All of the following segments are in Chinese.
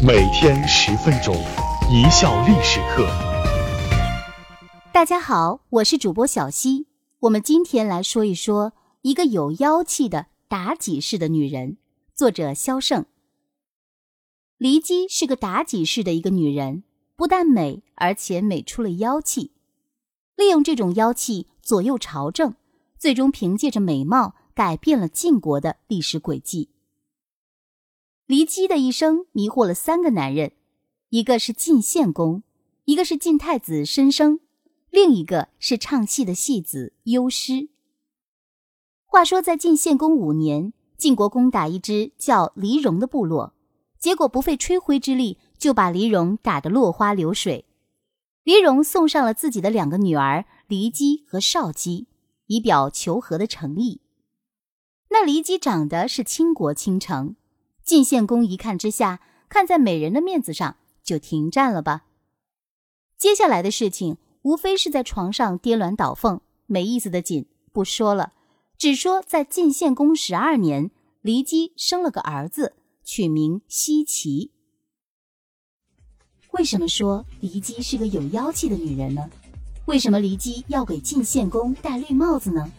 每天十分钟，一笑历史课。大家好，我是主播小溪。我们今天来说一说一个有妖气的妲己式的女人。作者萧胜。骊姬是个妲己式的一个女人，不但美，而且美出了妖气。利用这种妖气左右朝政，最终凭借着美貌改变了晋国的历史轨迹。骊姬的一生迷惑了三个男人，一个是晋献公，一个是晋太子申生，另一个是唱戏的戏子幽师。话说，在晋献公五年，晋国攻打一支叫黎戎的部落，结果不费吹灰之力就把黎戎打得落花流水。黎戎送上了自己的两个女儿骊姬和少姬，以表求和的诚意。那骊姬长得是倾国倾城。晋献公一看之下，看在美人的面子上，就停战了吧。接下来的事情无非是在床上颠鸾倒凤，没意思的紧，不说了。只说在晋献公十二年，骊姬生了个儿子，取名奚齐。为什么说骊姬是个有妖气的女人呢？为什么骊姬要给晋献公戴绿帽子呢？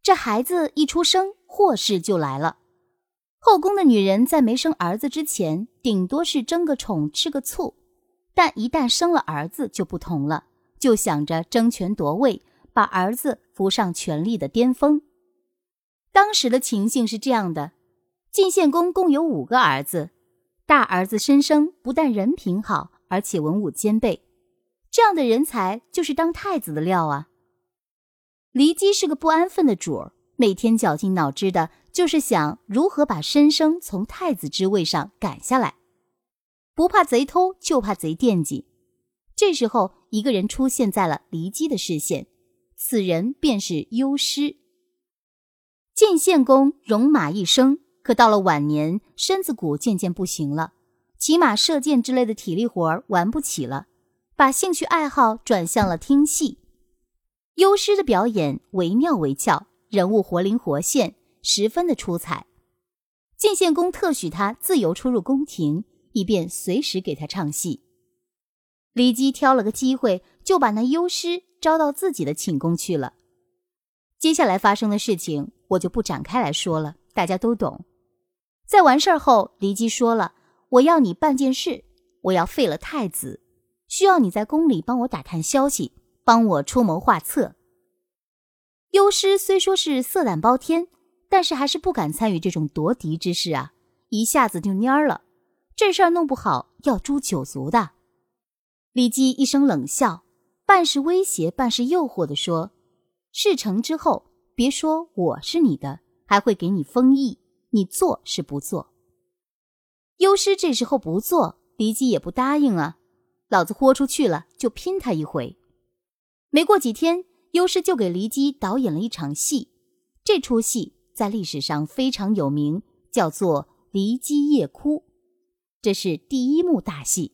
这孩子一出生，祸事就来了。后宫的女人在没生儿子之前，顶多是争个宠、吃个醋；但一旦生了儿子，就不同了，就想着争权夺位，把儿子扶上权力的巅峰。当时的情形是这样的：晋献公共有五个儿子，大儿子申生不但人品好，而且文武兼备，这样的人才就是当太子的料啊。骊姬是个不安分的主儿，每天绞尽脑汁的。就是想如何把申生从太子之位上赶下来，不怕贼偷，就怕贼惦记。这时候，一个人出现在了骊姬的视线，此人便是幽师。晋献公戎马一生，可到了晚年，身子骨渐渐不行了，骑马射箭之类的体力活儿玩不起了，把兴趣爱好转向了听戏。幽师的表演惟妙惟肖，人物活灵活现。十分的出彩，晋献公特许他自由出入宫廷，以便随时给他唱戏。骊姬挑了个机会，就把那幽师招到自己的寝宫去了。接下来发生的事情，我就不展开来说了，大家都懂。在完事儿后，骊姬说了：“我要你办件事，我要废了太子，需要你在宫里帮我打探消息，帮我出谋划策。”幽师虽说是色胆包天。但是还是不敢参与这种夺嫡之事啊！一下子就蔫了，这事儿弄不好要诛九族的。李姬一声冷笑，半是威胁，半是诱惑的说：“事成之后，别说我是你的，还会给你封邑，你做是不做？”幽师这时候不做，李姬也不答应啊！老子豁出去了，就拼他一回。没过几天，幽师就给骊姬导演了一场戏，这出戏。在历史上非常有名，叫做《骊姬夜哭》，这是第一幕大戏。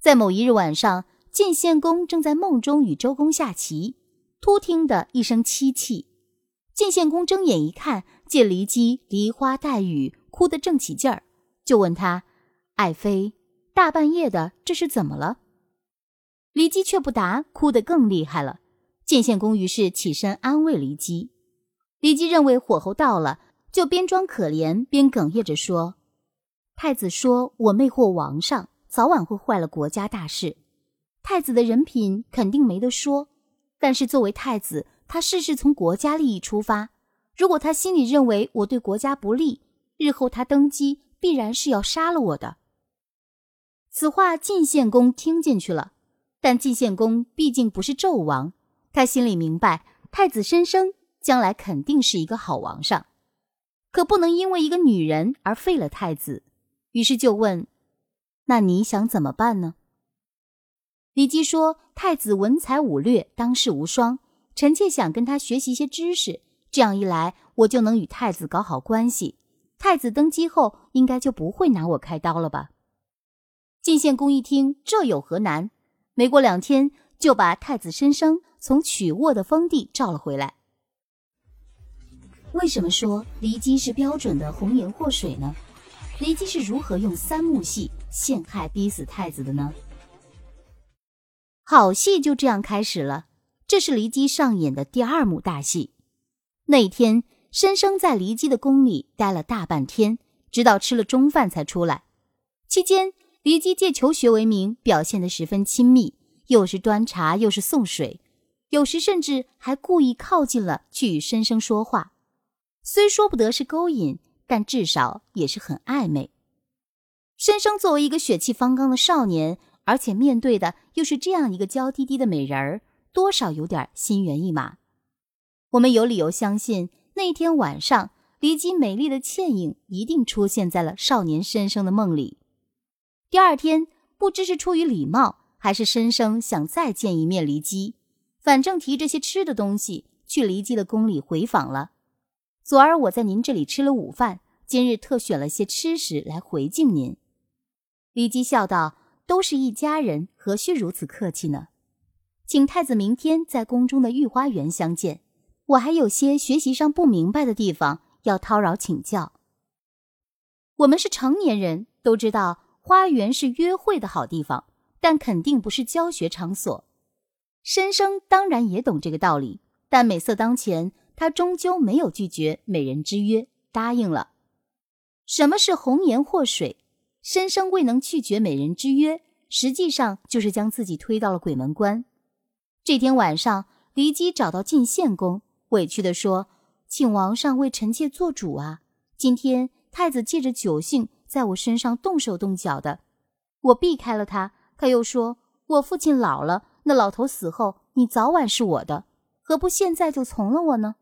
在某一日晚上，晋献公正在梦中与周公下棋，突听得一声凄泣。晋献公睁眼一看，见骊姬梨花带雨，哭得正起劲儿，就问他：“爱妃，大半夜的，这是怎么了？”骊姬却不答，哭得更厉害了。晋献公于是起身安慰骊姬。骊姬认为火候到了，就边装可怜边哽咽着说：“太子说我魅惑王上，早晚会坏了国家大事。太子的人品肯定没得说，但是作为太子，他事事从国家利益出发。如果他心里认为我对国家不利，日后他登基必然是要杀了我的。”此话晋献公听进去了，但晋献公毕竟不是纣王，他心里明白太子申生。将来肯定是一个好王上，可不能因为一个女人而废了太子。于是就问：“那你想怎么办呢？”李姬说：“太子文才武略，当世无双，臣妾想跟他学习一些知识，这样一来，我就能与太子搞好关系。太子登基后，应该就不会拿我开刀了吧？”晋献公一听，这有何难？没过两天，就把太子申生从曲沃的封地召了回来。为什么说骊姬是标准的红颜祸水呢？骊姬是如何用三幕戏陷害逼死太子的呢？好戏就这样开始了。这是骊姬上演的第二幕大戏。那一天，申生在骊姬的宫里待了大半天，直到吃了中饭才出来。期间，骊姬借求学为名，表现得十分亲密，又是端茶，又是送水，有时甚至还故意靠近了去与申生说话。虽说不得是勾引，但至少也是很暧昧。申生作为一个血气方刚的少年，而且面对的又是这样一个娇滴滴的美人儿。多少有点心猿意马，我们有理由相信，那天晚上，骊姬美丽的倩影一定出现在了少年申生的梦里。第二天，不知是出于礼貌，还是申生想再见一面骊姬，反正提这些吃的东西去骊姬的宫里回访了。昨儿我在您这里吃了午饭，今日特选了些吃食来回敬您。骊姬笑道：“都是一家人，何须如此客气呢？”请太子明天在宫中的御花园相见，我还有些学习上不明白的地方要叨扰请教。我们是成年人，都知道花园是约会的好地方，但肯定不是教学场所。申生当然也懂这个道理，但美色当前，他终究没有拒绝美人之约，答应了。什么是红颜祸水？申生未能拒绝美人之约，实际上就是将自己推到了鬼门关。这天晚上，骊姬找到晋献公，委屈地说：“请王上为臣妾做主啊！今天太子借着酒兴，在我身上动手动脚的，我避开了他。他又说我父亲老了，那老头死后，你早晚是我的，何不现在就从了我呢？”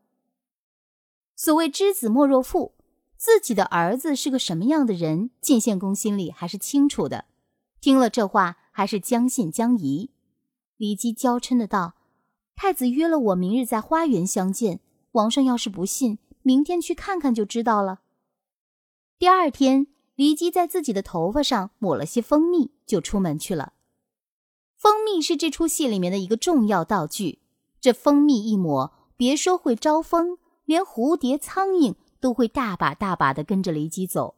所谓知子莫若父，自己的儿子是个什么样的人，晋献公心里还是清楚的。听了这话，还是将信将疑。骊姬娇嗔的道：“太子约了我明日在花园相见，王上要是不信，明天去看看就知道了。”第二天，骊姬在自己的头发上抹了些蜂蜜，就出门去了。蜂蜜是这出戏里面的一个重要道具，这蜂蜜一抹，别说会招风，连蝴蝶、苍蝇都会大把大把的跟着骊姬走。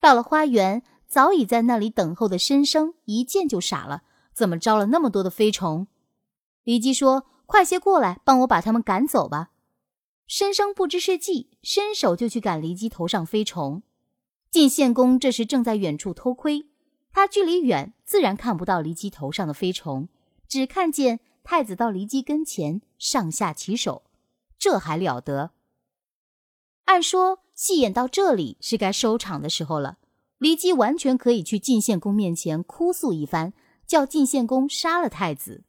到了花园，早已在那里等候的申生一见就傻了。怎么招了那么多的飞虫？骊姬说：“快些过来，帮我把他们赶走吧。”申生不知是计，伸手就去赶骊姬头上飞虫。晋献公这时正在远处偷窥，他距离远，自然看不到骊姬头上的飞虫，只看见太子到骊姬跟前，上下其手，这还了得？按说戏演到这里是该收场的时候了，骊姬完全可以去晋献公面前哭诉一番。叫晋献公杀了太子，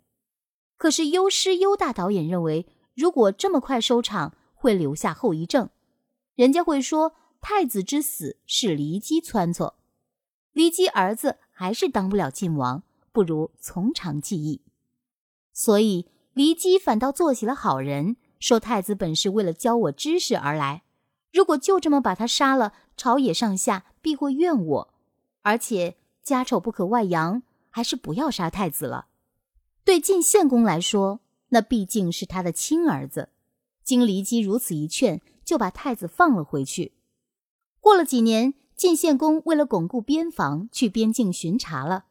可是优师优大导演认为，如果这么快收场，会留下后遗症，人家会说太子之死是骊姬撺掇，骊姬儿子还是当不了晋王，不如从长计议。所以骊姬反倒做起了好人，说太子本是为了教我知识而来，如果就这么把他杀了，朝野上下必会怨我，而且家丑不可外扬。还是不要杀太子了。对晋献公来说，那毕竟是他的亲儿子。经骊姬如此一劝，就把太子放了回去。过了几年，晋献公为了巩固边防，去边境巡查了。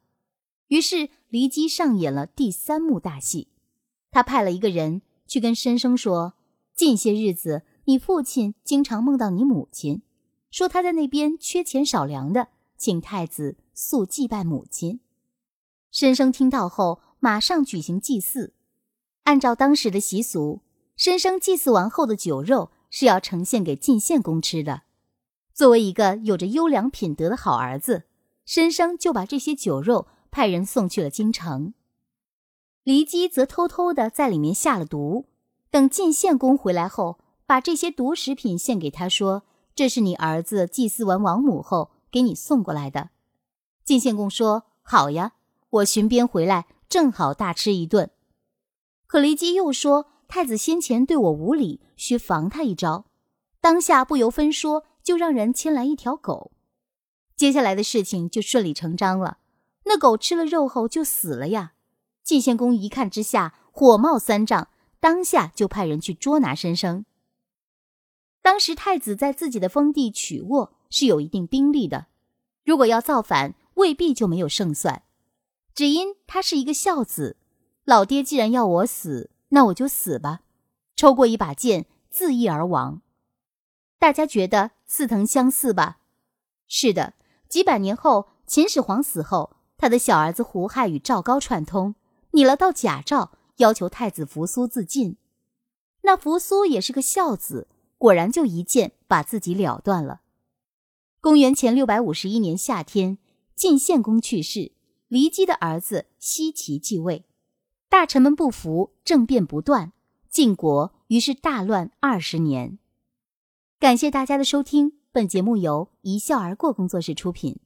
于是骊姬上演了第三幕大戏。他派了一个人去跟申生说：“近些日子，你父亲经常梦到你母亲，说他在那边缺钱少粮的，请太子速祭拜母亲。”申生听到后，马上举行祭祀。按照当时的习俗，申生祭祀完后的酒肉是要呈现给晋献公吃的。作为一个有着优良品德的好儿子，申生就把这些酒肉派人送去了京城。骊姬则偷偷的在里面下了毒。等晋献公回来后，把这些毒食品献给他，说：“这是你儿子祭祀完王母后给你送过来的。”晋献公说：“好呀。”我巡边回来，正好大吃一顿。可骊姬又说：“太子先前对我无礼，需防他一招。”当下不由分说，就让人牵来一条狗。接下来的事情就顺理成章了。那狗吃了肉后就死了呀！晋献公一看之下，火冒三丈，当下就派人去捉拿申生。当时太子在自己的封地曲沃，是有一定兵力的，如果要造反，未必就没有胜算。只因他是一个孝子，老爹既然要我死，那我就死吧，抽过一把剑，自缢而亡。大家觉得似曾相似吧？是的，几百年后，秦始皇死后，他的小儿子胡亥与赵高串通，拟了道假诏，要求太子扶苏自尽。那扶苏也是个孝子，果然就一剑把自己了断了。公元前六百五十一年夏天，晋献公去世，骊姬的儿子奚齐继位，大臣们不服，政变不断，晋国于是大乱二十年。感谢大家的收听，本节目由一笑而过工作室出品。